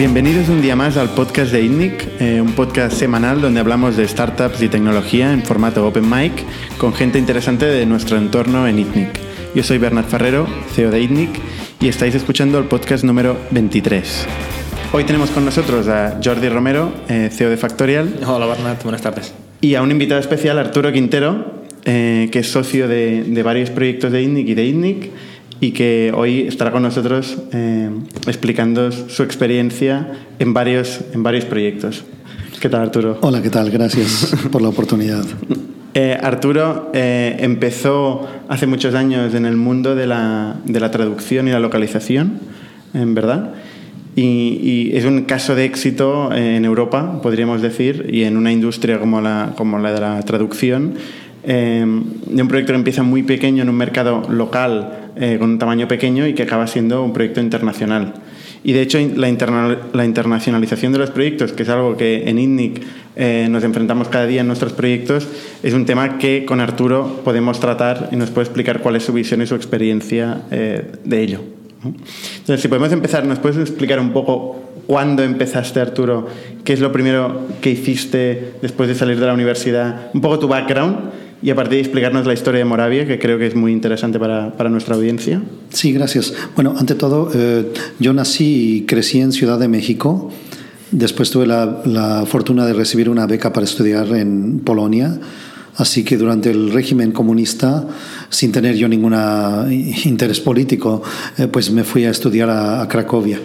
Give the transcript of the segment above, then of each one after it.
Bienvenidos un día más al podcast de ITNIC, eh, un podcast semanal donde hablamos de startups y tecnología en formato open mic con gente interesante de nuestro entorno en ITNIC. Yo soy Bernard Ferrero, CEO de ITNIC, y estáis escuchando el podcast número 23. Hoy tenemos con nosotros a Jordi Romero, eh, CEO de Factorial. Hola Bernard, buenas tardes. Y a un invitado especial, Arturo Quintero, eh, que es socio de, de varios proyectos de ITNIC y de ITNIC y que hoy estará con nosotros eh, explicando su experiencia en varios, en varios proyectos. ¿Qué tal, Arturo? Hola, ¿qué tal? Gracias por la oportunidad. Eh, Arturo eh, empezó hace muchos años en el mundo de la, de la traducción y la localización, en verdad. Y, y, es un caso de éxito en Europa, podríamos decir, y en una industria como la, como la de la traducción, eh, de un proyecto que empieza muy pequeño en un mercado local eh, con un tamaño pequeño y que acaba siendo un proyecto internacional. Y de hecho la, interna la internacionalización de los proyectos, que es algo que en INNIC eh, nos enfrentamos cada día en nuestros proyectos, es un tema que con Arturo podemos tratar y nos puede explicar cuál es su visión y su experiencia eh, de ello. Entonces, si podemos empezar, ¿nos puedes explicar un poco cuándo empezaste, Arturo? ¿Qué es lo primero que hiciste después de salir de la universidad? Un poco tu background y a partir de explicarnos la historia de Moravia, que creo que es muy interesante para, para nuestra audiencia. Sí, gracias. Bueno, ante todo, eh, yo nací y crecí en Ciudad de México. Después tuve la, la, fortuna de recibir una beca para estudiar en Polonia. Así que durante el régimen comunista, sin tener yo ningún interés político, eh, pues me fui a estudiar a, a Cracovia.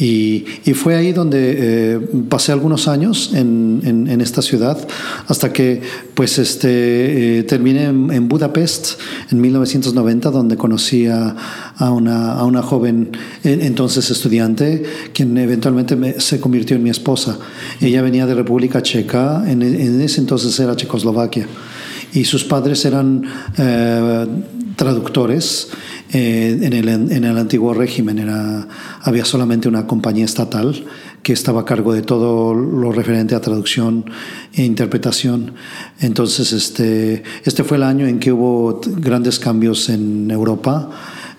Y, y, fue ahí donde eh, pasé algunos años en, en, en, esta ciudad hasta que pues este, eh, terminé en, en, Budapest en 1990 donde conocí a, a, una, a una, joven entonces estudiante quien eventualmente me, se convirtió en mi esposa. Ella venía de República Checa, en, ese entonces era Checoslovaquia y sus padres eran eh, traductores eh, en, el, en, el, antiguo régimen era, había solamente una compañía estatal que estaba a cargo de todo lo referente a traducción e interpretación. Entonces, este, este fue el año en que hubo grandes cambios en Europa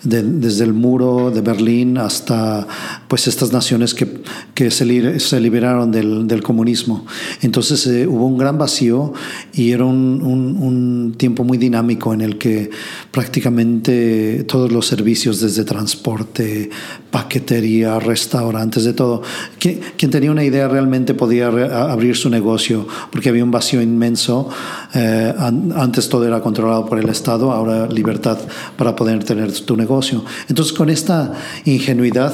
de, desde el muro de Berlín hasta pues estas naciones que, que se, li, liberaron del, del, comunismo. Entonces eh, hubo un gran vacío y era un, un, un, tiempo muy dinámico en el que prácticamente todos los servicios desde transporte, paquetería, restaurantes, de todo, quien, quien tenía una idea realmente podía abrir su negocio porque había un vacío inmenso. Eh, antes todo era controlado por el Estado, ahora libertad para poder tener tu negocio. Entonces, con esta ingenuidad,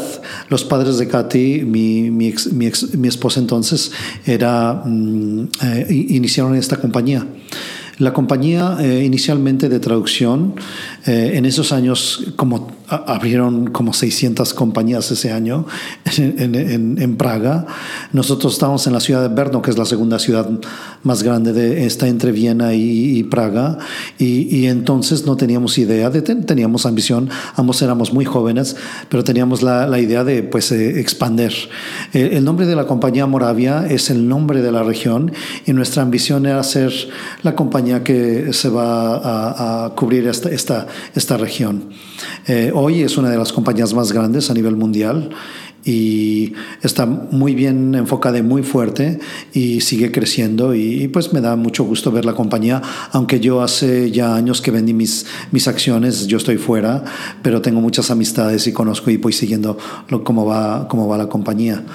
los padres de Katy, mi, mi, ex, mi, ex, mi esposa entonces, era, mm, eh, iniciaron esta compañía. La compañía eh, inicialmente de traducción, eh, en esos años, como abrieron como 600 compañías ese año en, en, en, Praga, nosotros estábamos en la ciudad de Brno, que es la segunda ciudad más grande, de, está entre Viena y, y Praga, y, y, entonces no teníamos idea, de, teníamos ambición, ambos éramos muy jóvenes, pero teníamos la, la idea de pues, eh, expander. El, el nombre de la compañía Moravia es el nombre de la región y nuestra ambición era ser la compañía que se va a, a cubrir esta, esta, esta región. Eh, hoy es una de las compañías más grandes a nivel mundial y está muy bien enfocada y muy fuerte y sigue creciendo y, y, pues me da mucho gusto ver la compañía, aunque yo hace ya años que vendí mis, mis acciones, yo estoy fuera, pero tengo muchas amistades y conozco y voy siguiendo lo, cómo, va, cómo va la compañía.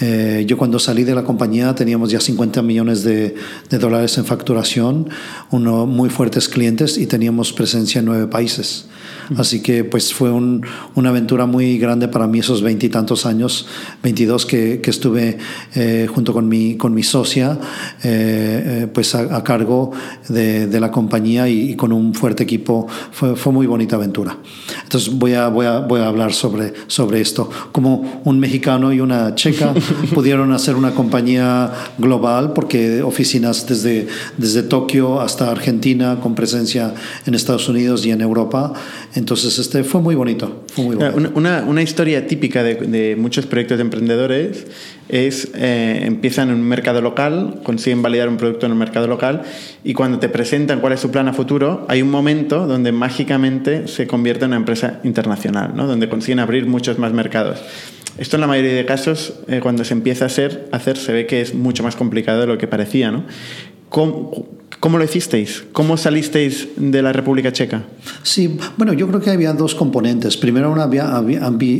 Eh, yo cuando salí de la compañía teníamos ya 50 millones de, de dólares en facturación, uno, muy fuertes clientes y teníamos presencia en nueve países. Así que pues fue un, una aventura muy grande para mí esos veintitantos años, 22 que, que estuve eh, junto con mi, con mi socia, eh, eh, pues a, a cargo de, de, la compañía y, y, con un fuerte equipo. Fue, fue muy bonita aventura. Entonces voy a, voy a, voy a hablar sobre, sobre esto. Como un mexicano y una checa pudieron hacer una compañía global porque oficinas desde, desde Tokio hasta Argentina con presencia en Estados Unidos y en Europa. Entonces, este fue muy bonito. Fue muy bonito. Una, una, historia típica de, de, muchos proyectos de emprendedores es eh, empiezan en un mercado local, consiguen validar un producto en un mercado local y cuando te presentan cuál es su plan a futuro, hay un momento donde mágicamente se convierte en una empresa internacional, ¿no? donde consiguen abrir muchos más mercados. esto en la mayoría de casos, eh, cuando se empieza a hacer, hacer, se ve que es mucho más complicado de lo que parecía, ¿no? ¿Cómo, ¿Cómo lo hicisteis? ¿Cómo salisteis de la República Checa? Sí, bueno, yo creo que había dos componentes. Primero, una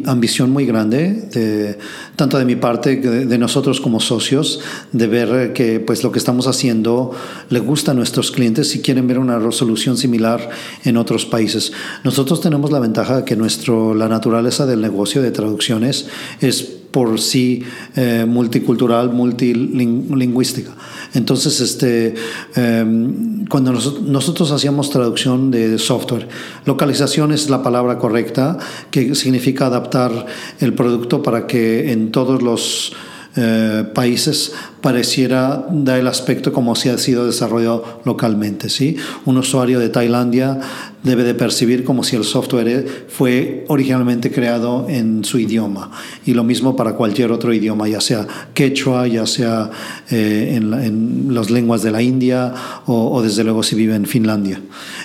ambición muy grande, tanto de mi parte, de nosotros como socios, de ver que pues, lo que estamos haciendo le gusta a nuestros clientes y quieren ver una resolución similar en otros países. Nosotros tenemos la ventaja de que nuestro, la naturaleza del negocio de traducciones es por sí eh, multicultural, multilingüística. Entonces, este, em, cuando nosotros hacíamos traducción de software, localización es la palabra correcta, que significa adaptar el producto para que en todos los eh, países pareciera dar el aspecto como si ha sido desarrollado localmente. ¿sí? Un usuario de Tailandia debe de percibir como si el software fue originalmente creado en su idioma. Y lo mismo para cualquier otro idioma, ya sea quechua, ya sea eh, en, las lenguas de la India o, desde luego si vive en Finlandia.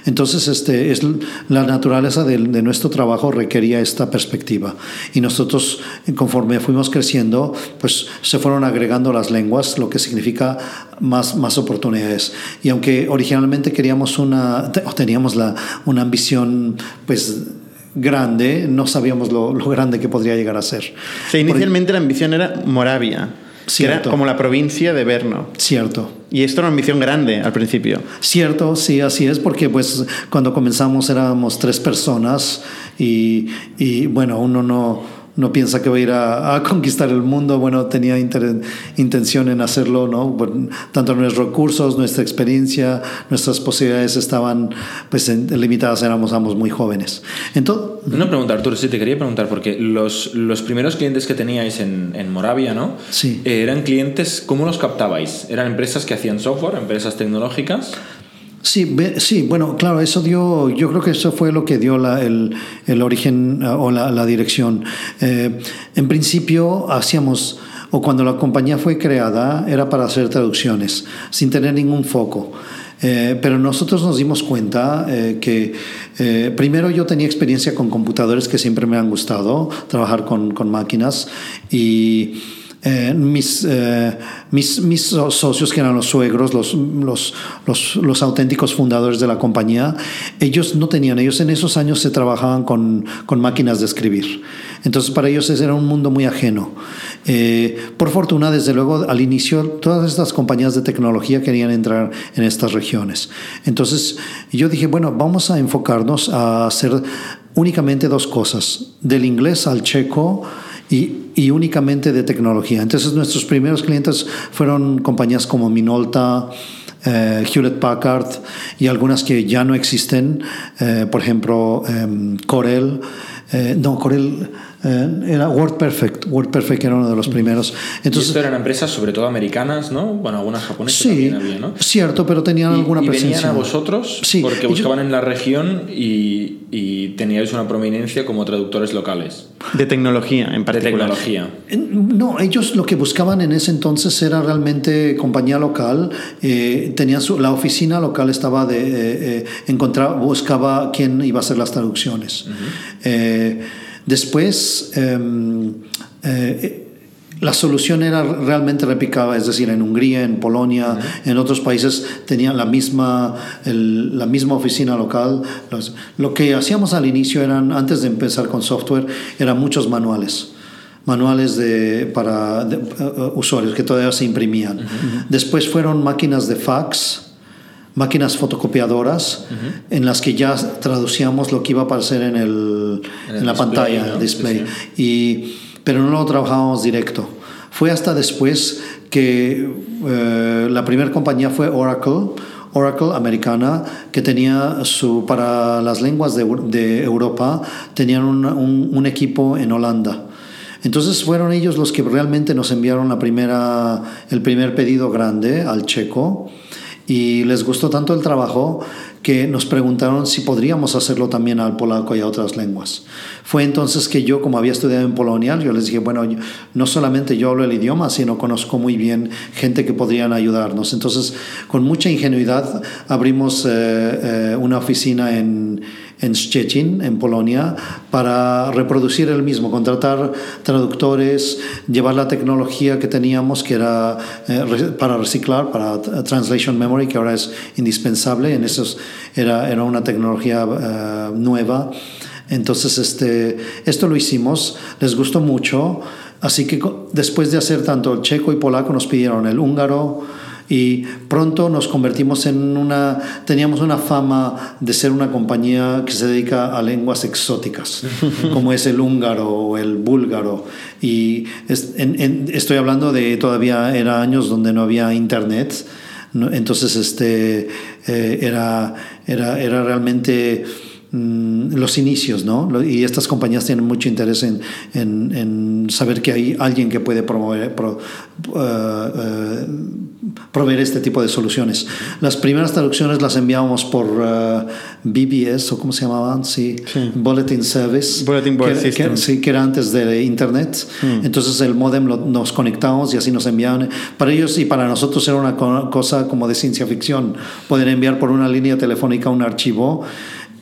Entonces, este, es la naturaleza de, de nuestro trabajo requería esta perspectiva. Y nosotros, conforme fuimos creciendo, pues se fueron agregando las lenguas, lo que significa más, más oportunidades. Y aunque originalmente queríamos una, teníamos la, una ambición, pues grande, no sabíamos lo, lo, grande que podría llegar a ser. Sí, inicialmente la ambición era Moravia. Cierto. era como la provincia de Berno. Cierto. Y esto era una ambición grande al principio. Cierto, sí, así es, porque pues cuando comenzamos éramos tres personas y, y bueno, uno no, no piensa que va a ir a, conquistar el mundo, bueno, tenía intención en hacerlo, ¿no? tanto nuestros recursos, nuestra experiencia, nuestras posibilidades estaban pues limitadas, éramos ambos muy jóvenes. Entonces, Una pregunta, Arturo, sí, te quería preguntar, porque los, los primeros clientes que teníais en, en Moravia, ¿no? Sí. Eh, eran clientes, ¿cómo los captabais? ¿Eran empresas que hacían software, empresas tecnológicas? Sí, sí, bueno, claro, eso dio, yo creo que eso fue lo que dio el, el, origen eh, o la, la dirección. Eh, en principio hacíamos, o cuando la compañía fue creada, era para hacer traducciones, sin tener ningún foco. Eh, pero nosotros nos dimos cuenta eh, que eh, primero yo tenía experiencia con computadores que siempre me han gustado, trabajar con, con máquinas y eh, mis, eh, mis, mis, socios, que eran los suegros, los, los, los, los, auténticos fundadores de la compañía, ellos no tenían, ellos en esos años se trabajaban con, con máquinas de escribir. Entonces para ellos ese era un mundo muy ajeno. Eh, por fortuna, desde luego, al inicio todas estas compañías de tecnología querían entrar en estas regiones. Entonces yo dije, bueno, vamos a enfocarnos a hacer únicamente dos cosas, del inglés al checo, y, y, únicamente de tecnología. Entonces nuestros primeros clientes fueron compañías como Minolta, eh, Hewlett Packard y algunas que ya no existen, eh, por ejemplo eh, Corel. no, Corel eh, era WordPerfect. WordPerfect era uno de los primeros. Entonces, esto eran empresas sobre todo americanas, ¿no? Bueno, algunas japonesas sí, también había, ¿no? Cierto, pero tenían alguna y presencia. venían a vosotros sí, porque buscaban en la región y, y, teníais una prominencia como traductores locales. De tecnología, en particular. De tecnología. No, ellos lo que buscaban en ese entonces era realmente compañía local. Eh, tenían su, la oficina local estaba de... Eh, eh, encontrar, buscaba quién iba a hacer las traducciones. Uh -huh. Después, em, eh, la solución era realmente replicada, es decir, en Hungría, en Polonia, en otros países tenían la misma, la misma oficina local. lo que hacíamos al inicio eran, antes de empezar con software, eran muchos manuales manuales de, para uh, usuarios que todavía se imprimían. Después fueron máquinas de fax, máquinas fotocopiadoras uh -huh. en las que ya traducíamos lo que iba a aparecer en, el, en, el en la display, pantalla, ¿no? el display. Sí, sí. Y, pero no lo trabajábamos directo. Fue hasta después que eh, la primera compañía fue Oracle, Oracle americana, que tenía su, para las lenguas de, de Europa, tenían un, un, un equipo en Holanda. Entonces fueron ellos los que realmente nos enviaron la primera, el primer pedido grande al checo y les gustó tanto el trabajo que nos preguntaron si podríamos hacerlo también al polaco y a otras lenguas. Fue entonces que yo, como había estudiado en Polonia, yo les dije, bueno, no solamente yo hablo el idioma, sino conozco muy bien gente que podrían ayudarnos. Entonces, con mucha ingenuidad, abrimos eh, eh, una oficina en, en Szczecin, en Polonia, para reproducir el mismo, contratar traductores, llevar la tecnología que teníamos, que era eh, para reciclar, para Translation Memory, que ahora es indispensable, en esos era, era una tecnología eh, nueva. Entonces, este, esto lo hicimos, les gustó mucho, así que después de hacer tanto el checo y polaco, nos pidieron el húngaro, y pronto nos convertimos en una, teníamos una fama de ser una compañía que se dedica a lenguas exóticas, como es el húngaro o el búlgaro. Y estoy hablando de todavía era años donde no había internet, entonces este, eh, era, era, era realmente Mm, los inicios, ¿no? Y estas compañías tienen mucho interés en, en, saber que hay alguien que puede promover, eh, eh, proveer este tipo de soluciones. Las primeras traducciones las enviábamos por uh, eh, BBS, o ¿cómo se llamaban? Sí, Bulletin Service. Bulletin Board que, System. sí, que era antes de Internet. Mm. Entonces el modem nos conectábamos y así nos enviaban. Para ellos y para nosotros era una cosa como de ciencia ficción, poder enviar por una línea telefónica un archivo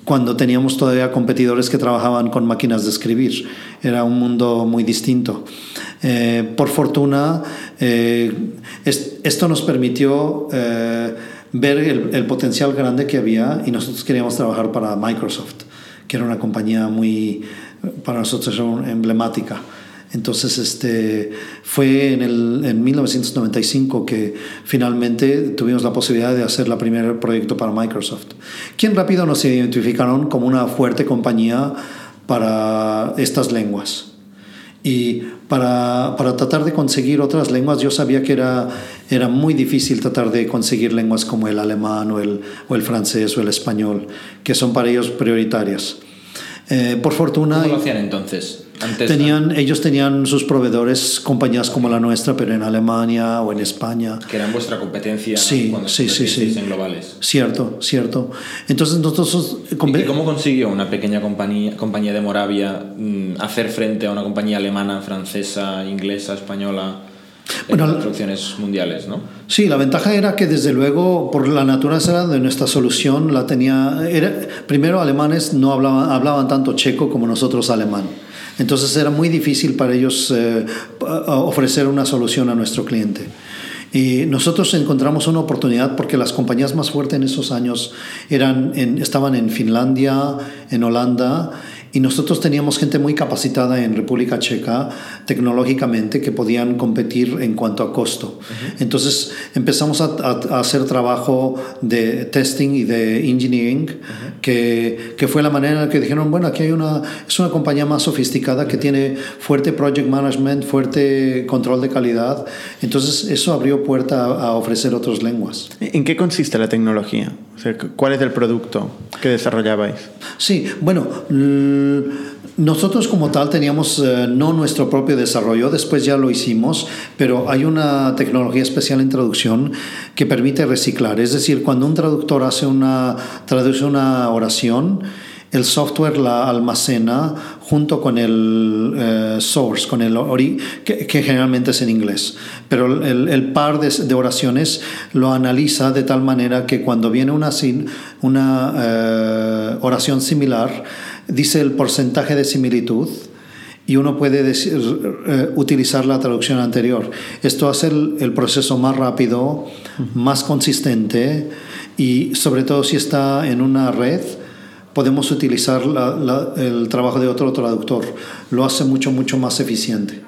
cuando teníamos todavía competidores que trabajaban con máquinas de escribir. Era un mundo muy distinto. Eh, por fortuna, eh, esto nos permitió eh, ver el, potencial grande que había y nosotros queríamos trabajar para Microsoft, que era una compañía muy, para nosotros emblemática. Entonces, este, fue en, el, en 1995 que finalmente tuvimos la posibilidad de hacer el primer proyecto para Microsoft. Quien rápido nos identificaron como una fuerte compañía para estas lenguas. Y para, para, tratar de conseguir otras lenguas, yo sabía que era, era muy difícil tratar de conseguir lenguas como el alemán o el, o el francés o el español, que son para ellos prioritarias. Eh, por fortuna... ¿Cómo lo hacían entonces? Tenían, ellos tenían sus proveedores, compañías como la nuestra, pero en Alemania o en España. Que eran vuestra competencia sí, cuando sí, sí, sí. en globales. Cierto, cierto. Entonces nosotros... ¿Y cómo consiguió una pequeña compañía, compañía de Moravia mm, hacer frente a una compañía alemana, francesa, inglesa, española? bueno, las traducciones mundiales, ¿no? Sí, la ventaja era que desde luego por la naturaleza de nuestra solución la tenía era, primero alemanes no hablaban hablaban tanto checo como nosotros alemán. Entonces era muy difícil para ellos eh, ofrecer una solución a nuestro cliente. Y nosotros encontramos una oportunidad porque las compañías más fuertes en esos años eran estaban en Finlandia, en Holanda y nosotros teníamos gente muy capacitada en República Checa tecnológicamente que podían competir en cuanto a costo. Entonces empezamos a, hacer trabajo de testing y de engineering, que, que, fue la manera en la que dijeron, bueno, aquí hay una, es una compañía más sofisticada que tiene fuerte project management, fuerte control de calidad. Entonces eso abrió puerta a, a ofrecer otras lenguas. ¿En qué consiste la tecnología? O sea, ¿Cuál es el producto que desarrollabais? Sí, bueno, nosotros como tal teníamos eh, no nuestro propio desarrollo, después ya lo hicimos, pero hay una tecnología especial en traducción que permite reciclar. Es decir, cuando un traductor hace una, traduce una oración, el software la almacena junto con el eh, source, con el ori que, generalmente es en inglés. Pero el, par de, oraciones lo analiza de tal manera que cuando viene una, una eh, oración similar, dice el porcentaje de similitud y uno puede decir, eh, utilizar la traducción anterior. Esto hace el, el proceso más rápido, más consistente y sobre todo si está en una red, podemos utilizar el trabajo de otro traductor. Lo hace mucho, mucho más eficiente.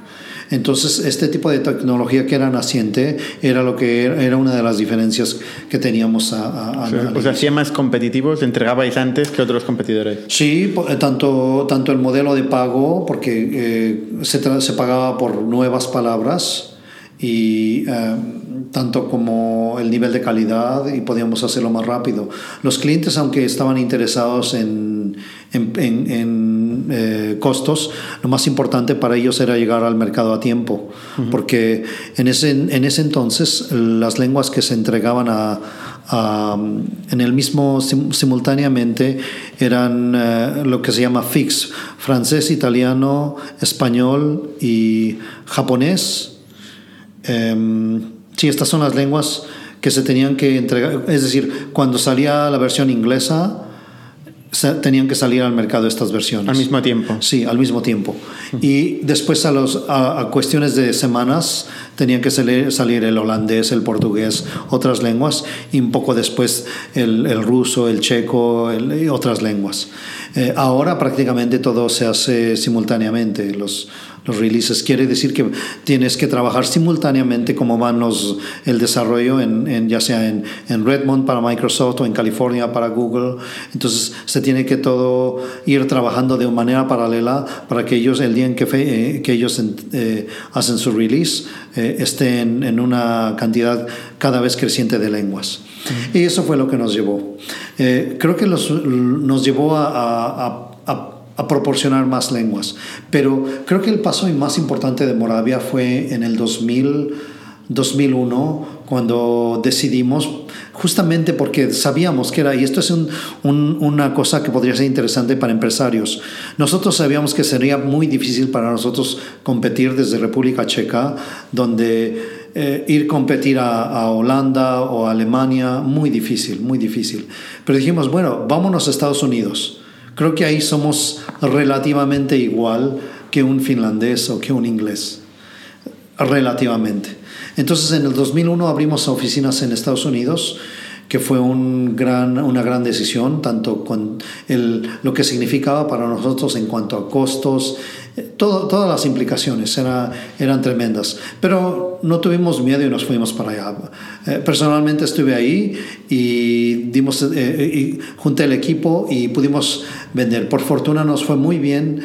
Entonces, este tipo de tecnología que era naciente era lo que era, una de las diferencias que teníamos a, a, o sea, hacía más competitivos, entregabais antes que otros competidores. Sí, eh, tanto, tanto el modelo de pago, porque eh, se, se pagaba por nuevas palabras y eh, tanto como el nivel de calidad y podíamos hacerlo más rápido. Los clientes, aunque estaban interesados en, en, eh, costos, lo más importante para ellos era llegar al mercado a tiempo, porque en ese, en ese entonces las lenguas que se entregaban a, en el mismo simultáneamente eran eh, lo que se llama fix, francés, italiano, español y japonés Em, sí, estas son las lenguas que se tenían que entregar. Es decir, cuando salía la versión inglesa, tenían que salir al mercado estas versiones. Al mismo tiempo. Sí, al mismo tiempo. Y después a, los, a, cuestiones de semanas tenían que salir, salir, el holandés, el portugués, otras lenguas, y un poco después el, el ruso, el checo y otras lenguas. Eh, ahora prácticamente todo se hace simultáneamente. Los, los releases. Quiere decir que tienes que trabajar simultáneamente como van los, el desarrollo, en, ya sea en, en, Redmond para Microsoft o en California para Google. Entonces se tiene que todo ir trabajando de manera paralela para que ellos, el día en que, eh, que ellos eh, hacen su release, eh, estén en una cantidad cada vez creciente de lenguas. Y eso fue lo que nos llevó. creo que los, nos llevó a, a a proporcionar más lenguas. Pero creo que el paso más importante de Moravia fue en el 2000, 2001, cuando decidimos, justamente porque sabíamos que era, y esto es una cosa que podría ser interesante para empresarios, nosotros sabíamos que sería muy difícil para nosotros competir desde República Checa, donde eh, ir a competir a, a, Holanda o a Alemania, muy difícil, muy difícil. Pero dijimos, bueno, vámonos a Estados Unidos. Creo que ahí somos relativamente igual que un finlandés o que un inglés. Relativamente. Entonces en el 2001 abrimos oficinas en Estados Unidos que fue un gran, una gran decisión, tanto con el, lo que significaba para nosotros en cuanto a costos, todo, todas las implicaciones era, eran tremendas. Pero no tuvimos miedo y nos fuimos para allá. Eh, personalmente estuve ahí y, dimos, eh, y junté el equipo y pudimos vender. Por fortuna nos fue muy bien.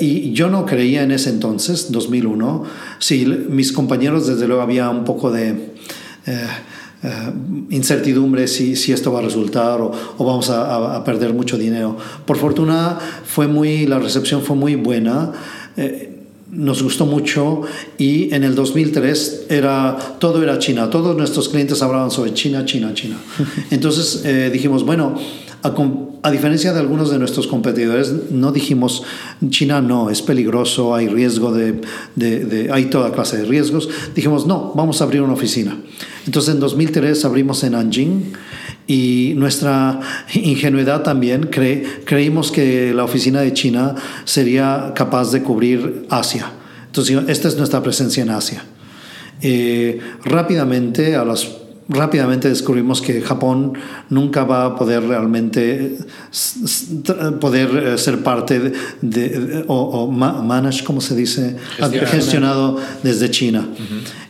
y yo no creía en ese entonces, 2001. Sí, mis compañeros desde luego había un poco de... Eh, incertidumbre si, si, esto va a resultar o, o vamos a, a, perder mucho dinero. Por fortuna fue muy, la recepción fue muy buena. Eh, nos gustó mucho y en el 2003 era, todo era China, todos nuestros clientes hablaban sobre China, China, China. Entonces eh, dijimos, bueno, a, diferencia de algunos de nuestros competidores, no dijimos China no, es peligroso, hay riesgo de, de, hay toda clase de riesgos. Dijimos no, vamos a abrir una oficina. Entonces en 2003 abrimos en Nanjing y nuestra ingenuidad también creímos que la oficina de China sería capaz de cubrir Asia. Entonces esta es nuestra presencia en Asia. Eh, rápidamente a las rápidamente descubrimos que Japón nunca va a poder realmente poder eh, ser parte de, o, o, manage, como se dice, gestionado, desde China.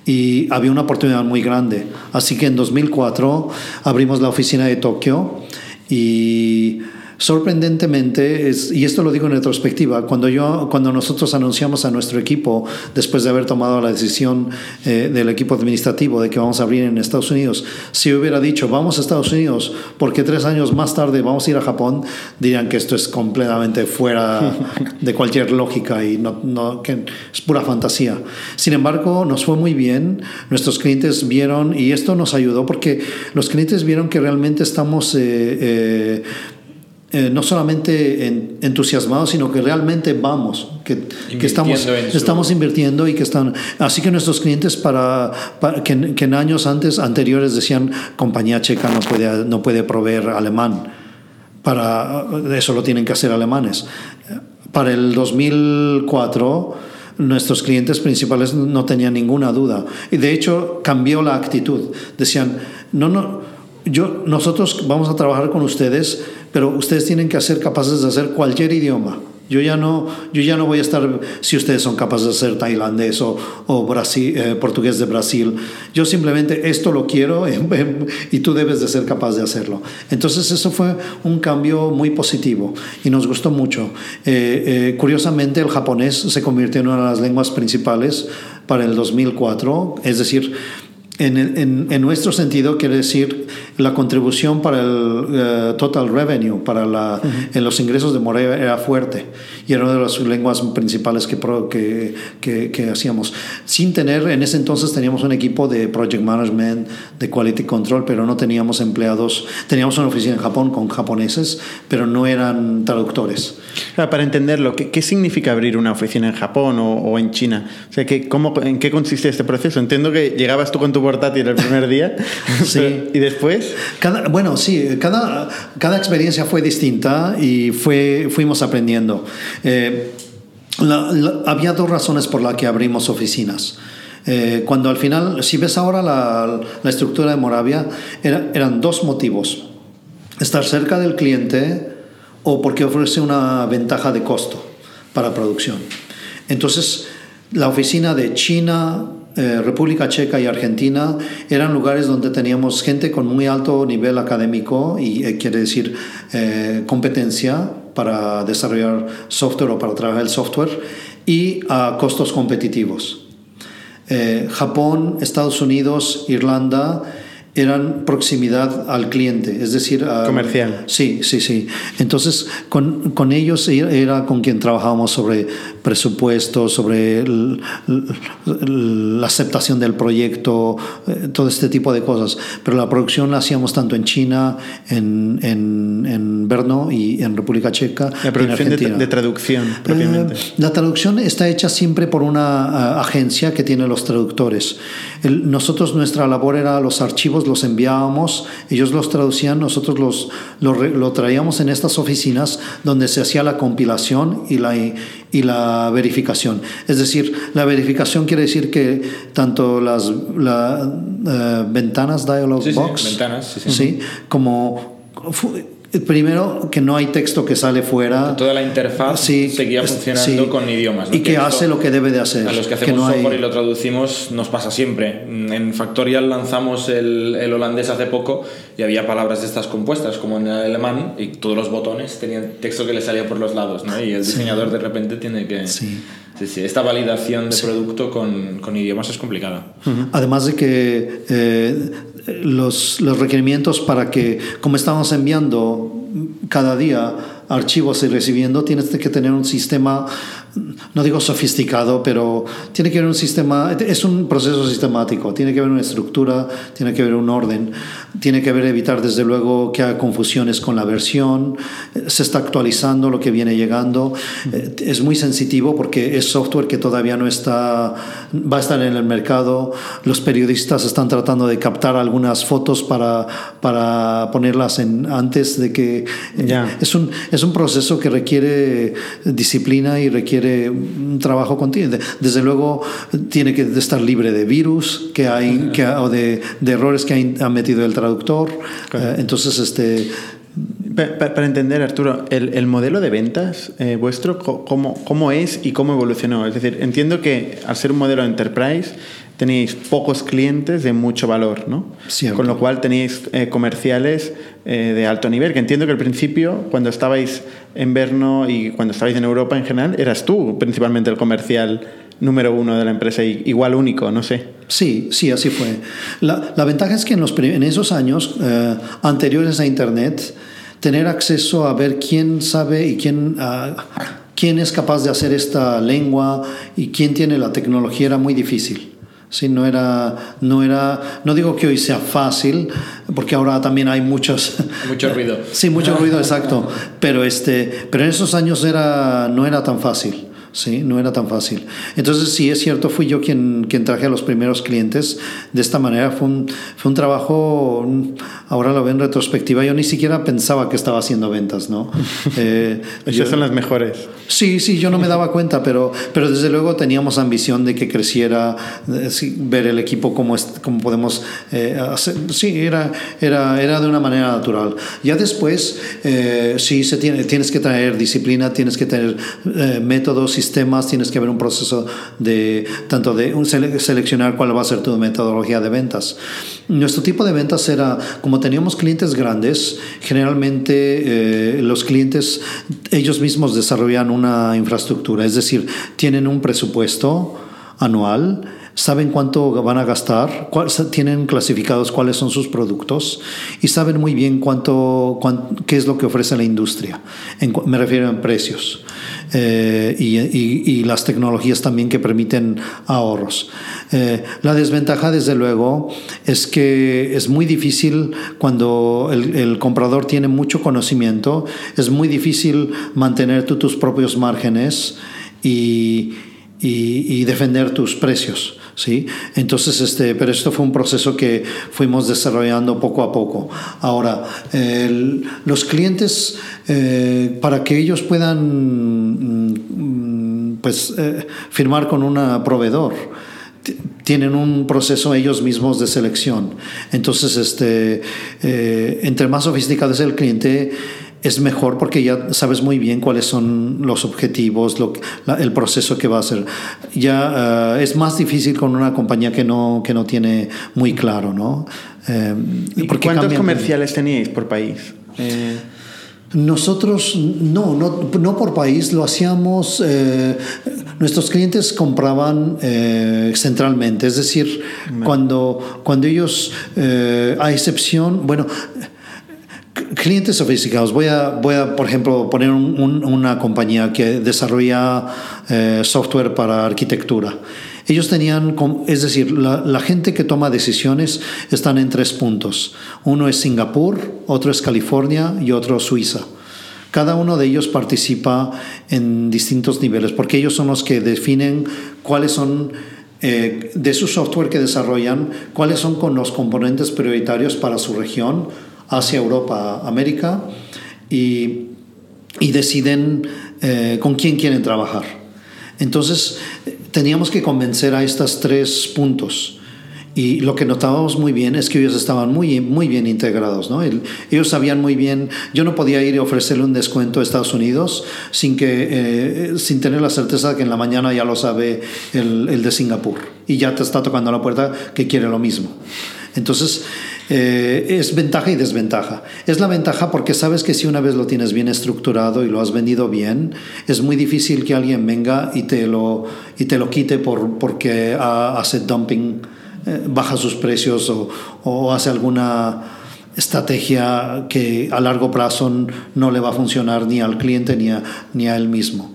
Y había una oportunidad muy grande. Así que en 2004 abrimos la oficina de Tokio y Sorprendentemente, es, y esto lo digo en retrospectiva, cuando, yo, cuando nosotros anunciamos a nuestro equipo, después de haber tomado la decisión eh, del equipo administrativo de que vamos a abrir en Estados Unidos, si hubiera dicho vamos a Estados Unidos porque tres años más tarde vamos a ir a Japón, dirían que esto es completamente fuera de cualquier lógica y no, no, que es pura fantasía. Sin embargo, nos fue muy bien, nuestros clientes vieron, y esto nos ayudó porque los clientes vieron que realmente estamos... Eh, eh, eh, no solamente entusiasmados, sino que realmente vamos, que, que estamos, estamos invirtiendo y que están... Así que nuestros clientes, para, que, en años antes, anteriores decían, compañía checa no puede, no puede proveer alemán, para eso lo tienen que hacer alemanes. Para el 2004 nuestros clientes principales no tenían ninguna duda. Y de hecho cambió la actitud. Decían, no, no, yo, nosotros vamos a trabajar con ustedes, pero ustedes tienen que ser capaces de hacer cualquier idioma. Yo ya no, yo ya no voy a estar si ustedes son capaces de hacer tailandés o, o Brasil, eh, portugués de Brasil. Yo simplemente esto lo quiero y tú debes de ser capaz de hacerlo. Entonces eso fue un cambio muy positivo y nos gustó mucho. Eh, eh, curiosamente el japonés se convirtió en una de las lenguas principales para el 2004, es decir, en, en, nuestro sentido quiere decir la contribución para el eh, total revenue, para la, en los ingresos de Moravia era fuerte y era una de las lenguas principales que, que, que, hacíamos. Sin tener, en ese entonces teníamos un equipo de project management, de quality control, pero no teníamos empleados. Teníamos una oficina en Japón con japoneses, pero no eran traductores. Para entenderlo, ¿qué, ¿qué, significa abrir una oficina en Japón o, o en China? O sea, ¿qué, cómo, ¿En qué consiste este proceso? Entiendo que llegabas tú con tu tu portátil el primer día. sí. ¿Y después? Cada, bueno, sí, cada, cada experiencia fue distinta y fue, fuimos aprendiendo. Eh, había dos razones por las que abrimos oficinas. Eh, cuando al final, si ves ahora la, la estructura de Moravia, eran dos motivos. Estar cerca del cliente o porque ofrece una ventaja de costo para producción. Entonces, la oficina de China, eh, República Checa y Argentina eran lugares donde teníamos gente con muy alto nivel académico y eh, quiere decir eh, competencia para desarrollar software o para trabajar el software y a costos competitivos. Japón, Estados Unidos, Irlanda eran proximidad al cliente, es decir... Comercial. Sí, sí, sí. Entonces, con, con, ellos era con quien trabajábamos sobre presupuestos, sobre la aceptación del proyecto, eh, todo este tipo de cosas. Pero la producción la hacíamos tanto en China, en, en, en Brno y en República Checa. La producción de, traducción, eh, la traducción está hecha siempre por una eh, agencia que tiene los traductores. nosotros, nuestra labor era los archivos los enviábamos, ellos los traducían, nosotros los, lo, traíamos en estas oficinas donde se hacía la compilación y la, y la verificación. Es decir, la verificación quiere decir que tanto las eh, ventanas Dialog Box, sí, como Primero, que no hay texto que sale fuera. Toda la interfaz seguía funcionando con idiomas. Y que, hace lo que debe de hacer. A los que hacemos software y lo traducimos nos pasa siempre. En Factorial lanzamos el, el, holandés hace poco y había palabras de estas compuestas, como en el alemán, y todos los botones tenían texto que le salía por los lados, ¿no? Y el diseñador de repente tiene que... Sí. Sí, esta validación de producto con, con, idiomas es complicada. Además de que eh, los, los requerimientos para que, como estamos enviando cada día archivos y recibiendo, tienes que tener un sistema no digo sofisticado, pero tiene que haber un sistema, es un proceso sistemático, tiene que haber una estructura, tiene que haber un orden, tiene que haber evitar desde luego que haya confusiones con la versión, se está actualizando lo que viene llegando, eh, es muy sensitivo porque es software que todavía no está, va a estar en el mercado, los periodistas están tratando de captar algunas fotos para, para ponerlas en, antes de que... Es, un, es un proceso que requiere disciplina y requiere un trabajo continuo. Desde luego tiene que estar libre de virus que hay, que, o de, de, errores que ha, metido el traductor. Eh, entonces, este... Para, entender, Arturo, el, el, modelo de ventas eh, vuestro, ¿cómo, ¿cómo es y cómo evolucionó? Es decir, entiendo que al ser un modelo enterprise, tenéis pocos clientes de mucho valor, ¿no? Con lo cual tenéis eh, comerciales eh, de alto nivel, que entiendo que al principio, cuando estabais en Verno y cuando estabais en Europa en general, eras tú principalmente el comercial número uno de la empresa, igual único, no sé. Sí, sí, así fue. La, la ventaja es que en, los, en esos años eh, anteriores a Internet, tener acceso a ver quién sabe y quién... Uh, quién es capaz de hacer esta lengua y quién tiene la tecnología era muy difícil. Sí, no era, no era, no digo que hoy sea fácil, porque ahora también hay muchos... Mucho ruido. sí, mucho ruido, exacto. Pero, este, pero en esos años era, no era tan fácil. ¿Sí? No era tan fácil. Entonces, sí, es cierto, fui yo quien, quien traje a los primeros clientes de esta manera. Fue un, fue un trabajo, ahora lo veo en retrospectiva, yo ni siquiera pensaba que estaba haciendo ventas, ¿no? Eh, Esas son las mejores. Sí, sí, yo no me daba cuenta, pero, pero desde luego teníamos ambición de que creciera, ver el equipo cómo, es, cómo podemos eh, hacer. Sí, era, era, era de una manera natural. Ya después, eh, sí, se tiene, tienes que traer disciplina, tienes que tener eh, métodos, sistemas, tienes que haber un proceso de tanto de seleccionar cuál va a ser tu metodología de ventas. Nuestro tipo de ventas era, como teníamos clientes grandes, generalmente eh, los clientes ellos mismos desarrollan una infraestructura, es decir, tienen un presupuesto anual saben cuánto van a gastar, tienen clasificados cuáles son sus productos y saben muy bien cuánto, qué es lo que ofrece la industria. me refiero a precios eh, y, las tecnologías también que permiten ahorros. Eh, la desventaja, desde luego, es que es muy difícil cuando el, comprador tiene mucho conocimiento, es muy difícil mantener tú tus propios márgenes y y, defender tus precios. ¿sí? Entonces, este, pero esto fue un proceso que fuimos desarrollando poco a poco. Ahora, los clientes, eh, para que ellos puedan mm, pues, eh, firmar con un proveedor, tienen un proceso ellos mismos de selección. Entonces, este, eh, entre más sofisticado es el cliente, es mejor porque ya sabes muy bien cuáles son los objetivos, lo, el proceso que va a hacer. Ya eh, es más difícil con una compañía que no, que no tiene muy claro, ¿no? Eh, ¿Y cuántos comerciales teníais por país? Nosotros no, no, no, por país, lo hacíamos, eh, nuestros clientes compraban eh, centralmente, es decir, cuando, cuando ellos, eh, a excepción, bueno, clientes sofisticados, voy a, voy a por ejemplo, poner una compañía que desarrolla software para arquitectura. Ellos tenían, es decir, la, gente que toma decisiones están en tres puntos. Uno es Singapur, otro es California y otro Suiza. Cada uno de ellos participa en distintos niveles porque ellos son los que definen cuáles son eh, de su software que desarrollan, cuáles son con los componentes prioritarios para su región, hacia Europa, América, y, deciden eh, con quién quieren trabajar. Entonces, teníamos que convencer a estos tres puntos. Y lo que notábamos muy bien es que ellos estaban muy, muy bien integrados. ¿no? ellos sabían muy bien, yo no podía ir y ofrecerle un descuento a Estados Unidos sin, que, eh, sin tener la certeza de que en la mañana ya lo sabe el, el de Singapur y ya te está tocando la puerta que quiere lo mismo. Entonces, eh, es ventaja y desventaja. Es la ventaja porque sabes que si una vez lo tienes bien estructurado y lo has vendido bien, es muy difícil que alguien venga y te lo, y te lo quite por, porque hace dumping, eh, baja sus precios o, o hace alguna estrategia que a largo plazo no le va a funcionar ni al cliente ni a, ni a él mismo.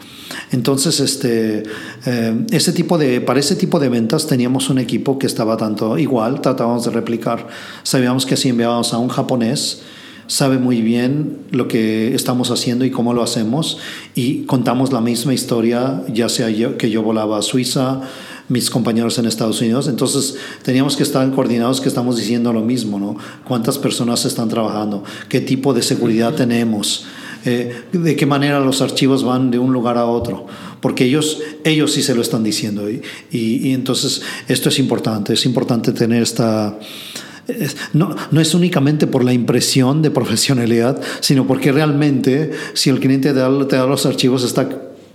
Entonces, este, eh, ese tipo de, para ese tipo de ventas teníamos un equipo que estaba tanto igual, tratábamos de replicar. Sabíamos que si enviábamos a un japonés, sabe muy bien lo que estamos haciendo y cómo lo hacemos y contamos la misma historia, ya sea yo, que yo volaba a Suiza, mis compañeros en Estados Unidos. Entonces teníamos que estar coordinados que estamos diciendo lo mismo, ¿no? ¿Cuántas personas están trabajando? ¿Qué tipo de seguridad tenemos? Eh, de qué manera los archivos van de un lugar a otro, porque ellos, ellos sí se lo están diciendo. Y, y, entonces esto es importante, es importante tener esta... No, no, es únicamente por la impresión de profesionalidad, sino porque realmente si el cliente te da, te da los archivos está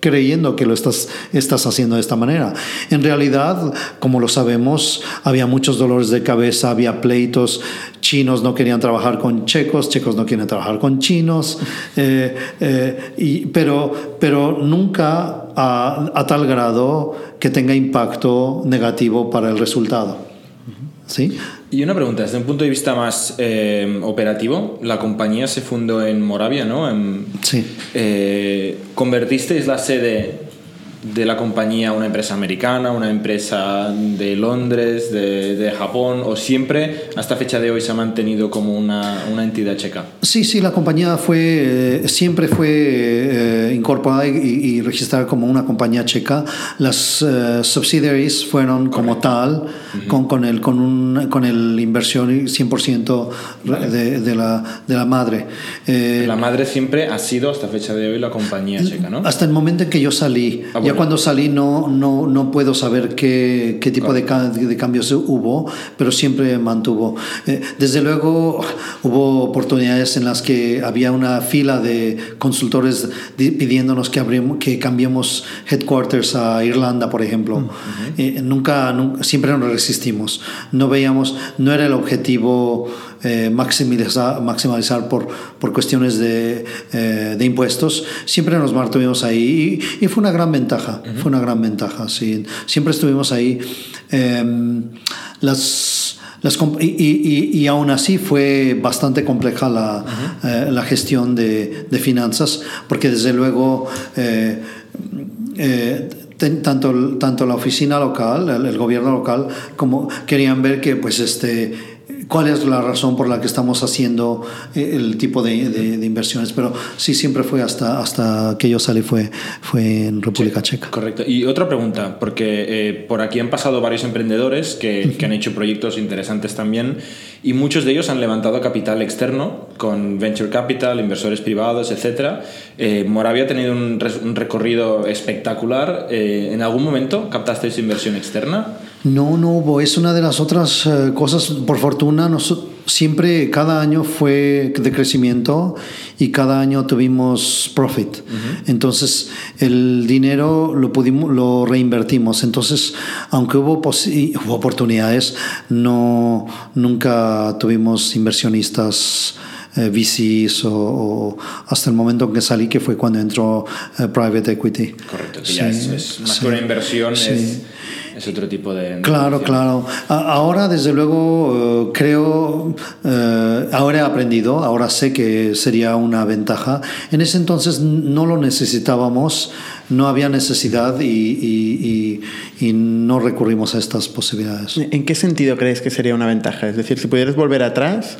creyendo que lo estás, estás haciendo de esta manera. En realidad, como lo sabemos, había muchos dolores de cabeza, había pleitos, chinos no querían trabajar con checos, checos no quieren trabajar con chinos, eh, eh, y, pero, pero nunca a, a tal grado que tenga impacto negativo para el resultado. ¿Sí? Y una pregunta, desde un punto de vista más eh, operativo, la compañía se fundó en Moravia, ¿no? sí. Eh, ¿Convertisteis la sede de la compañía una empresa americana, una empresa de Londres, de, de, Japón, o siempre hasta fecha de hoy se ha mantenido como una, una entidad checa? Sí, sí, la compañía fue, eh, siempre fue eh, incorporada y, registrada como una compañía checa. Las uh, subsidiaries fueron como tal, con, con, el, con, un, con el inversión 100% de, de, la, de la madre. la madre siempre ha sido hasta fecha de hoy la compañía checa, ¿no? Hasta el momento en que yo salí. Ah, cuando salí no, no, no puedo saber qué, qué tipo de, de, cambios hubo, pero siempre mantuvo. Eh, desde luego hubo oportunidades en las que había una fila de consultores pidiéndonos que, abrimos, que cambiemos headquarters a Irlanda, por ejemplo. Eh, nunca, nunca, siempre nos resistimos. No veíamos, no era el objetivo eh, maximizar, maximizar por, por cuestiones de, eh, de, impuestos, siempre nos mantuvimos ahí y, fue una gran ventaja, fue una gran ventaja, sí. siempre estuvimos ahí. Em, las, las, y, y, aún así fue bastante compleja la, eh, la gestión de, de, finanzas, porque desde luego tanto, tanto la oficina local, el, el, gobierno local, como querían ver que pues este cuál es la razón por la que estamos haciendo eh, el tipo de, de, inversiones. Pero sí, siempre fue hasta, hasta que yo salí, fue, fue en República Checa. Correcto. Y otra pregunta, porque eh, por aquí han pasado varios emprendedores que, que han hecho proyectos interesantes también y muchos de ellos han levantado capital externo con venture capital, inversores privados, etc. Eh, Moravia ha tenido un, un recorrido espectacular. Eh, ¿En algún momento captasteis inversión externa? No, no hubo. Es una de las otras eh, cosas, por fortuna, nosotros siempre, cada año fue de crecimiento y cada año tuvimos profit. Entonces, el dinero lo, pudimos, lo reinvertimos. Entonces, aunque hubo, hubo oportunidades, no, nunca tuvimos inversionistas. Eh, VCs o, hasta el momento en que salí, que fue cuando entró eh, Private Equity. Correcto, que ya es, más que una inversión, es es otro tipo de... Claro, claro. Ahora, desde luego, eh, creo, eh, ahora he aprendido, ahora sé que sería una ventaja. En ese entonces no lo necesitábamos, no había necesidad y, y, no recurrimos a estas posibilidades. ¿En qué sentido crees que sería una ventaja? Es decir, si pudieras volver atrás...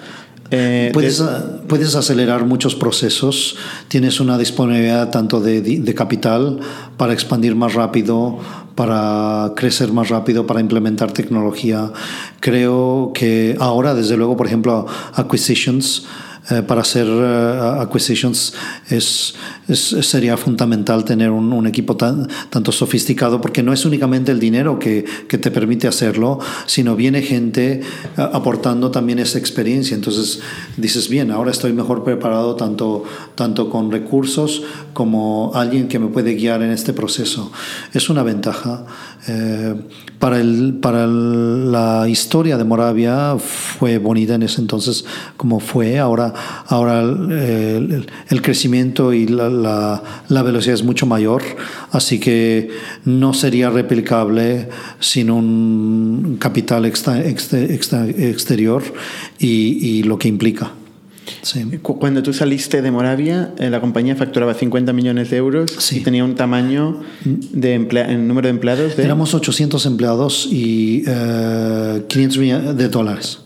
Eh, puedes, puedes, acelerar muchos procesos, tienes una disponibilidad tanto de, de, capital para expandir más rápido, para crecer más rápido, para implementar tecnología. Creo que ahora, desde luego, por ejemplo, acquisitions, eh, para hacer uh, acquisitions es, sería fundamental tener un, equipo tan, tanto sofisticado porque no es únicamente el dinero que, que te permite hacerlo, sino viene gente uh, aportando también esa experiencia. Entonces dices, bien, ahora estoy mejor preparado tanto, tanto con recursos como alguien que me puede guiar en este proceso. Es una ventaja. Eh, para, el, para la historia de Moravia fue bonita en ese entonces como fue. Ahora, ahora el, crecimiento y la, la, velocidad es mucho mayor, así que no sería replicable sin un capital exterior y, y lo que implica. Cuando tú saliste de Moravia, eh, la compañía facturaba 50 millones de euros y tenía un tamaño de en número de empleados de... Éramos 800 empleados y 500 eh, millones de dólares.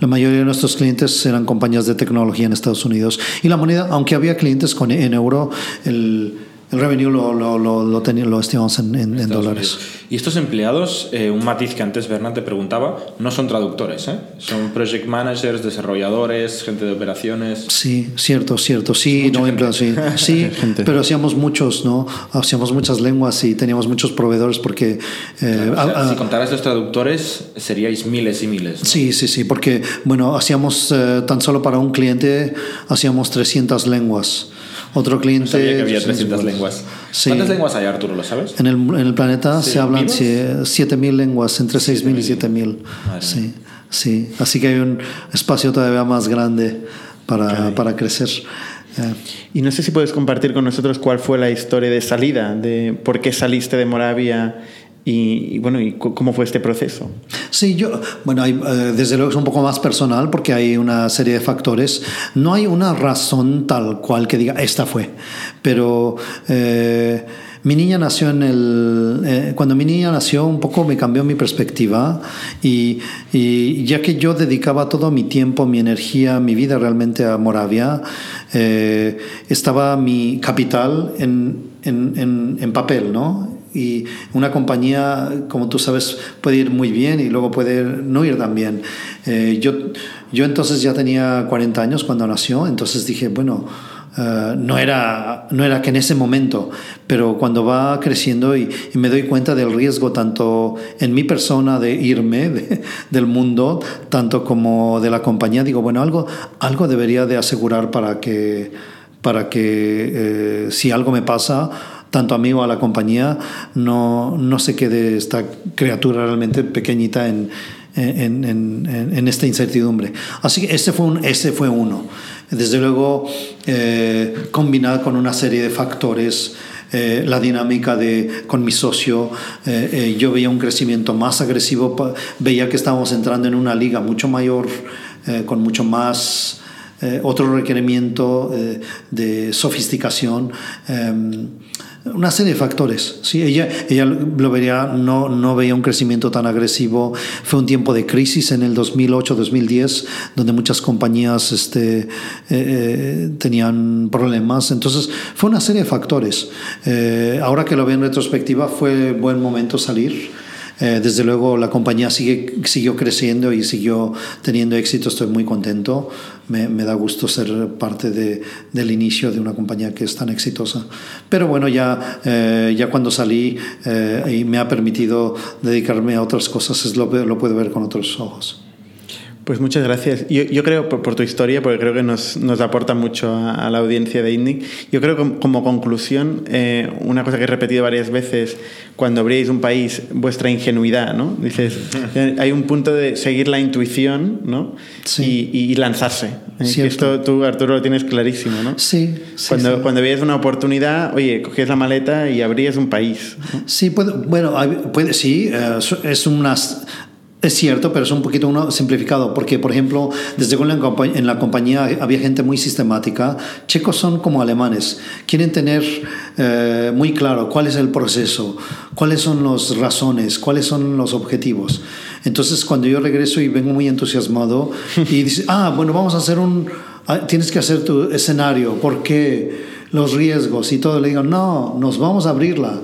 La mayoría de nuestros clientes eran compañías de tecnología en Estados Unidos. Y la moneda, aunque había clientes con, en euro, el, el revenue lo, lo, lo, lo, lo estimamos en, en, dólares. Y estos empleados, eh, un matiz que antes Bernat te preguntaba, no son traductores, ¿eh? son project managers, desarrolladores, gente de operaciones. Sí, cierto, cierto. Sí, no, empleados, sí, sí pero hacíamos muchos, ¿no? Hacíamos muchas lenguas y teníamos muchos proveedores porque... Eh, si contaras los traductores, seríais miles y miles. Sí, sí, sí, porque, bueno, hacíamos eh, tan solo para un cliente, hacíamos 300 lenguas. Otro cliente. sabía que había 300 lenguas. ¿Cuántas lenguas hay, Arturo? ¿Lo sabes? En el, en el planeta se hablan 7.000 lenguas, entre 6.000 y 7.000. Sí, sí. Así que hay un espacio todavía más grande para, para crecer. Y no sé si puedes compartir con nosotros cuál fue la historia de salida, de por qué saliste de Moravia y, bueno, ¿y cómo fue este proceso? Sí, yo, bueno, hay, eh, desde luego es un poco más personal porque hay una serie de factores. No hay una razón tal cual que diga, esta fue, pero... Eh, mi niña nació en el... Eh, cuando mi niña nació un poco me cambió mi perspectiva y, y, ya que yo dedicaba todo mi tiempo, mi energía, mi vida realmente a Moravia, estaba mi capital en, en, en, en papel, ¿no? Y una compañía, como tú sabes, puede ir muy bien y luego puede no ir tan bien. Eh, yo, yo entonces ya tenía 40 años cuando nació, entonces dije, bueno, eh, no, era, no era que en ese momento, pero cuando va creciendo y, me doy cuenta del riesgo tanto en mi persona de irme del mundo, tanto como de la compañía, digo, bueno, algo, algo debería de asegurar para que, para que eh, si algo me pasa, tanto a mí o a la compañía, no, no se quede esta criatura realmente pequeñita en, en, en, en, esta incertidumbre. Así que ese fue, un, ese fue uno. Desde luego, eh, combinado con una serie de factores, eh, la dinámica de, con mi socio, eh, yo veía un crecimiento más agresivo, veía que estábamos entrando en una liga mucho mayor, con mucho más... otro requerimiento de sofisticación. Una serie de factores. ¿sí? Ella, ella lo vería, no, no veía un crecimiento tan agresivo. Fue un tiempo de crisis en el 2008-2010, donde muchas compañías este, eh, eh, tenían problemas. Entonces, fue una serie de factores. Eh, ahora que lo veo en retrospectiva, fue buen momento salir. Eh, desde luego la compañía sigue, siguió creciendo y siguió teniendo éxito, estoy muy contento, me, da gusto ser parte de, del inicio de una compañía que es tan exitosa. Pero bueno, ya, eh, ya cuando salí eh, y me ha permitido dedicarme a otras cosas, es lo puedo ver con otros ojos. Pues muchas gracias. Yo, yo creo, por, por, tu historia, porque creo que nos, nos aporta mucho a, a, la audiencia de INDIC, yo creo que como, como conclusión, eh, una cosa que he repetido varias veces, cuando abríais un país, vuestra ingenuidad, ¿no? Dices, hay un punto de seguir la intuición, ¿no? Sí. Y, y, lanzarse. ¿eh? esto tú, Arturo, lo tienes clarísimo, ¿no? Sí. sí cuando, sí. cuando veías una oportunidad, oye, cogías la maleta y abrías un país. ¿no? Sí, puede, bueno, puede, sí, eh, es unas es cierto, pero es un poquito uno simplificado, porque, por ejemplo, desde en la compañía había gente muy sistemática. Checos son como alemanes, quieren tener eh, muy claro cuál es el proceso, cuáles son las razones, cuáles son los objetivos. Entonces, cuando yo regreso y vengo muy entusiasmado y dice, ah, bueno, vamos a hacer un, tienes que hacer tu escenario, ¿por qué? Los riesgos y todo, le digo, no, nos vamos a abrirla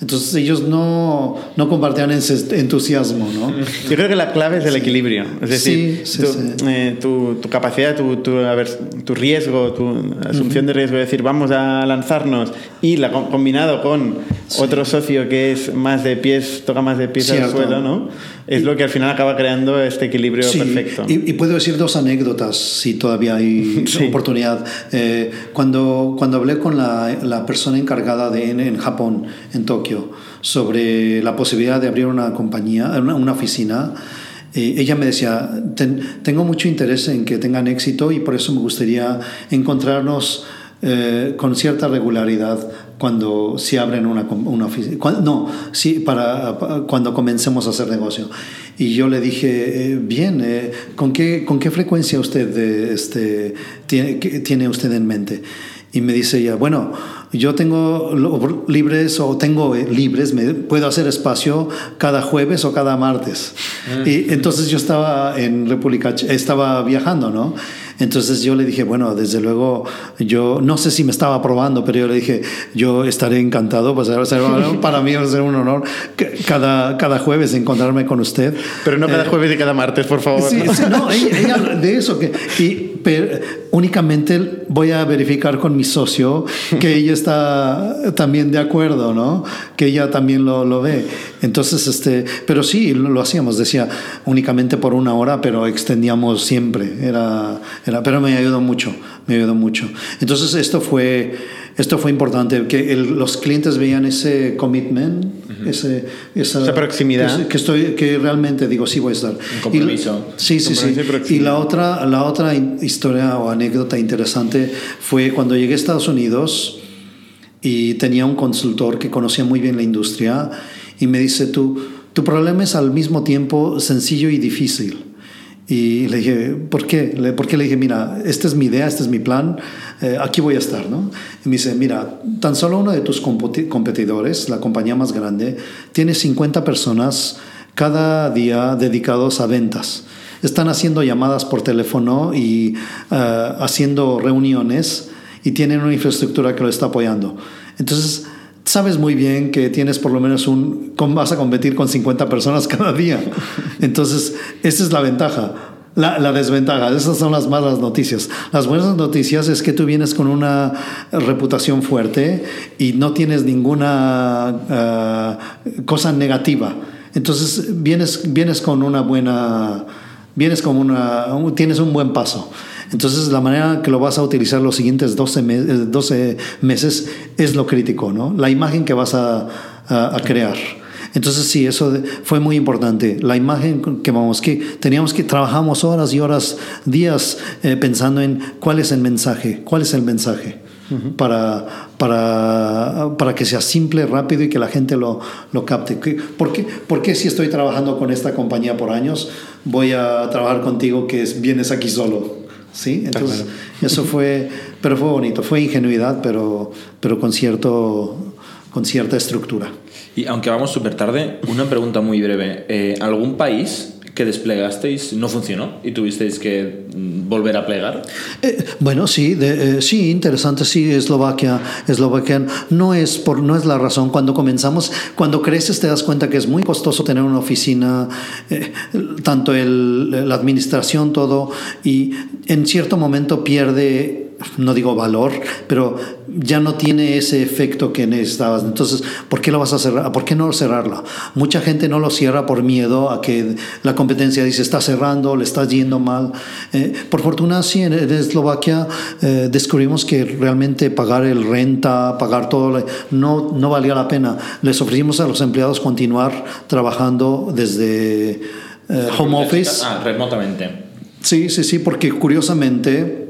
entonces ellos no, no compartían ese entusiasmo, ¿no? Yo creo que la clave es el equilibrio. Es decir, sí, sí, tu, sí. Eh, tu, tu, capacidad, tu, tu, a ver, tu riesgo, tu asunción uh -huh. de riesgo, es decir, vamos a lanzarnos y la, combinado con otro socio que es más de pies, toca más de pies al suelo, ¿no? Es lo que al final acaba creando este equilibrio sí, perfecto. Y, y, puedo decir dos anécdotas, si todavía hay oportunidad. Eh, cuando, cuando hablé con la, la persona encargada de, en, en Japón, en Tokio, sobre la posibilidad de abrir una compañía, una, una oficina, eh, ella me decía, Ten, tengo mucho interés en que tengan éxito y por eso me gustaría encontrarnos eh, con cierta regularidad cuando se abren una, una oficina. Cuando, no, sí, para, para, cuando comencemos a hacer negocio. Y yo le dije, eh, bien, eh, ¿con, qué, ¿con qué frecuencia usted este, tiene, tiene usted en mente? Y me dice ella, bueno, yo tengo libres o tengo libres, me puedo hacer espacio cada jueves o cada martes. Mm. Y entonces yo estaba en República, estaba viajando, ¿no? Entonces yo le dije, bueno, desde luego, yo no sé si me estaba probando, pero yo le dije, yo estaré encantado, pues para mí va a ser un honor cada, cada jueves encontrarme con usted. Pero no cada eh, jueves y cada martes, por favor. Sí, sí no, ella, ella, de eso, que, y, pero únicamente voy a verificar con mi socio que ella está también de acuerdo, ¿no? Que ella también lo, lo ve. Entonces, este, pero sí, lo, lo hacíamos, decía, únicamente por una hora, pero extendíamos siempre, era pero me ayudó mucho, me ayudó mucho. Entonces esto fue, esto fue importante, que el, los clientes veían ese commitment, uh -huh. ese, esa, esa, proximidad. Que, que, estoy, que realmente digo, sí voy a estar. Un compromiso. Y, sí, sí, sí. Y, y la otra, la otra historia o anécdota interesante fue cuando llegué a Estados Unidos y tenía un consultor que conocía muy bien la industria y me dice, tú, tu problema es al mismo tiempo sencillo y difícil. Y le dije, ¿por qué? Porque le dije, mira, esta es mi idea, este es mi plan, eh, aquí voy a estar, ¿no? Y me dice, mira, tan solo uno de tus competidores, la compañía más grande, tiene 50 personas cada día dedicados a ventas. Están haciendo llamadas por teléfono y uh, haciendo reuniones y tienen una infraestructura que lo está apoyando. Entonces, sabes muy bien que tienes por lo menos un, vas a competir con 50 personas cada día. Entonces, esa es la ventaja. La, desventaja, esas son las malas noticias. Las buenas noticias es que tú vienes con una reputación fuerte y no tienes ninguna uh, cosa negativa. Entonces vienes, vienes con una buena, vienes con una, tienes un buen paso. Entonces, la manera que lo vas a utilizar los siguientes 12, me 12 meses es lo crítico, ¿no? La imagen que vas a, a, a crear. Entonces sí, eso fue muy importante. La imagen que vamos, que teníamos que trabajamos horas y horas, días eh, pensando en cuál es el mensaje, cuál es el mensaje. Uh -huh. para, para, para que sea simple, rápido y que la gente lo, lo capte. ¿Por qué, ¿Por qué si estoy trabajando con esta compañía por años voy a trabajar contigo que vienes aquí solo? ¿Sí? Entonces, claro. eso fue, pero fue bonito, fue ingenuidad, pero, pero con cierto con cierta estructura. Y aunque vamos súper tarde, una pregunta muy breve. Eh, ¿Algún país que desplegasteis no funcionó y tuvisteis que mm, volver a plegar? Eh, bueno, sí, de, eh, sí, interesante, sí, Eslovaquia, Eslovaquia no es, por, no es la razón. Cuando comenzamos, cuando creces te das cuenta que es muy costoso tener una oficina, eh, tanto el, la administración, todo, y en cierto momento pierde no digo valor, pero ya no tiene ese efecto que necesitabas. Entonces, ¿por qué lo vas a cerrar? ¿Por qué no cerrarlo? Mucha gente no lo cierra por miedo a que la competencia dice está cerrando, le está yendo mal. Eh, por fortuna, sí, en, Eslovaquia eh, descubrimos que realmente pagar el renta, pagar todo, no, no valía la pena. Les ofrecimos a los empleados continuar trabajando desde eh, home office. Ah, remotamente. Sí, sí, sí, porque curiosamente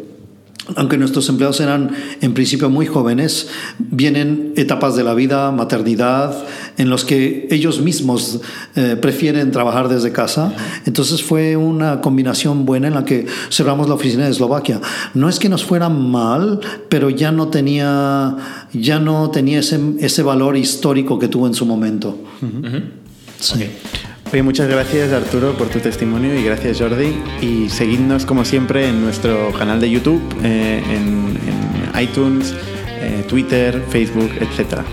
aunque nuestros empleados eran en principio muy jóvenes, vienen etapas de la vida, maternidad, en los que ellos mismos eh, prefieren trabajar desde casa. Entonces fue una combinación buena en la que cerramos la oficina de Eslovaquia. No es que nos fuera mal, pero ya no tenía, ya no tenía ese, ese valor histórico que tuvo en su momento. sí. Muchas gracias Arturo por tu testimonio y gracias Jordi. Y seguidnos como siempre en nuestro canal de YouTube, eh, en, en, iTunes, eh, Twitter, Facebook, etcétera.